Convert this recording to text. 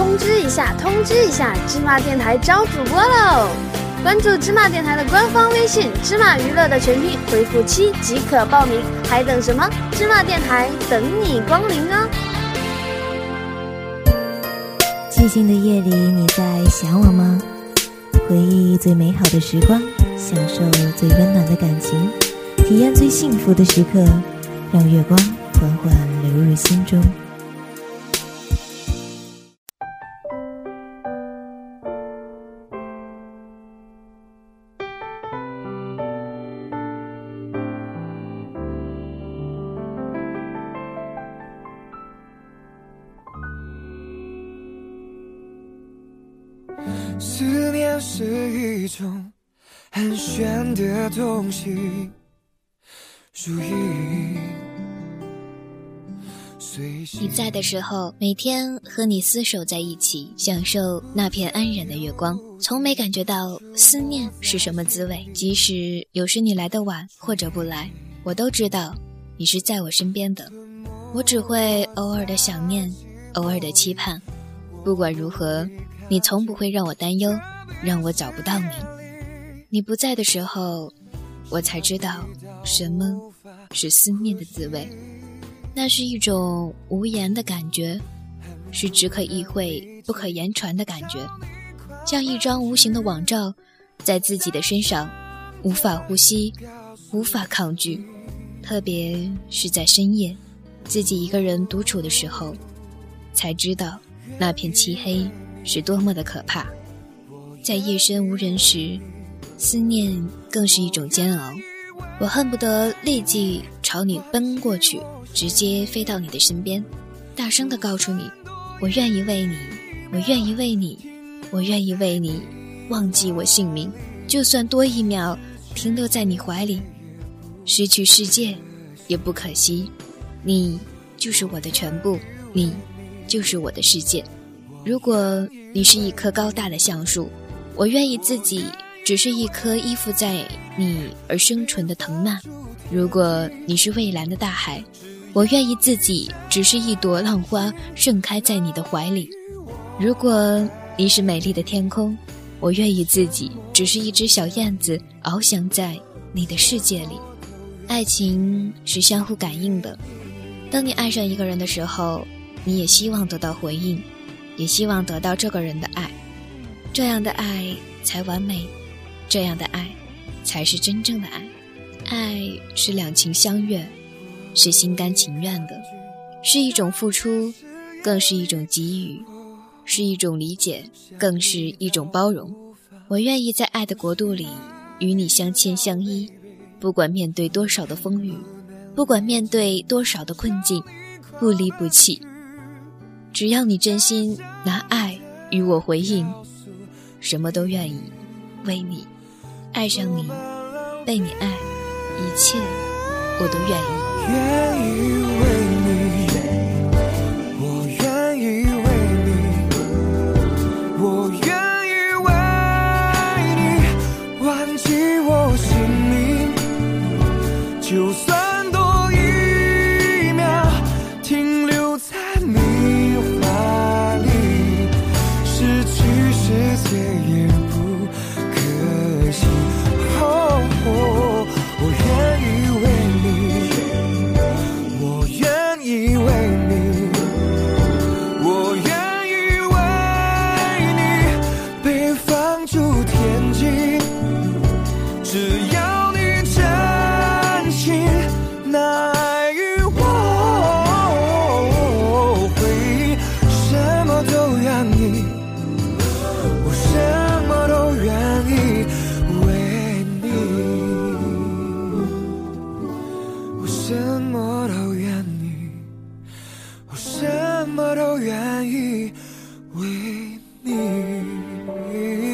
通知一下，通知一下，芝麻电台招主播喽！关注芝麻电台的官方微信“芝麻娱乐”的全拼，回复七即可报名，还等什么？芝麻电台等你光临哦！寂静的夜里，你在想我吗？回忆最美好的时光，享受最温暖的感情，体验最幸福的时刻，让月光缓缓流入心中。思念是一种很玄的东西，你在的时候，每天和你厮守在一起，享受那片安然的月光，从没感觉到思念是什么滋味。即使有时你来的晚或者不来，我都知道你是在我身边的。我只会偶尔的想念，偶尔的期盼。不管如何。你从不会让我担忧，让我找不到你。你不在的时候，我才知道什么是思念的滋味。那是一种无言的感觉，是只可意会不可言传的感觉，像一张无形的网罩，在自己的身上，无法呼吸，无法抗拒。特别是在深夜，自己一个人独处的时候，才知道那片漆黑。是多么的可怕，在夜深无人时，思念更是一种煎熬。我恨不得立即朝你奔过去，直接飞到你的身边，大声的告诉你：我愿意为你，我愿意为你，我愿意为你，忘记我姓名，就算多一秒停留在你怀里，失去世界也不可惜。你就是我的全部，你就是我的世界。如果你是一棵高大的橡树，我愿意自己只是一棵依附在你而生存的藤蔓；如果你是蔚蓝的大海，我愿意自己只是一朵浪花盛开在你的怀里；如果你是美丽的天空，我愿意自己只是一只小燕子翱翔在你的世界里。爱情是相互感应的，当你爱上一个人的时候，你也希望得到回应。也希望得到这个人的爱，这样的爱才完美，这样的爱才是真正的爱。爱是两情相悦，是心甘情愿的，是一种付出，更是一种给予，是一种理解，更是一种包容。我愿意在爱的国度里与你相牵相依，不管面对多少的风雨，不管面对多少的困境，不离不弃。只要你真心拿爱与我回应，什么都愿意为你爱上你，被你爱，一切我都愿意。愿意为你，我愿意为你，我愿意为你忘记愿意为你。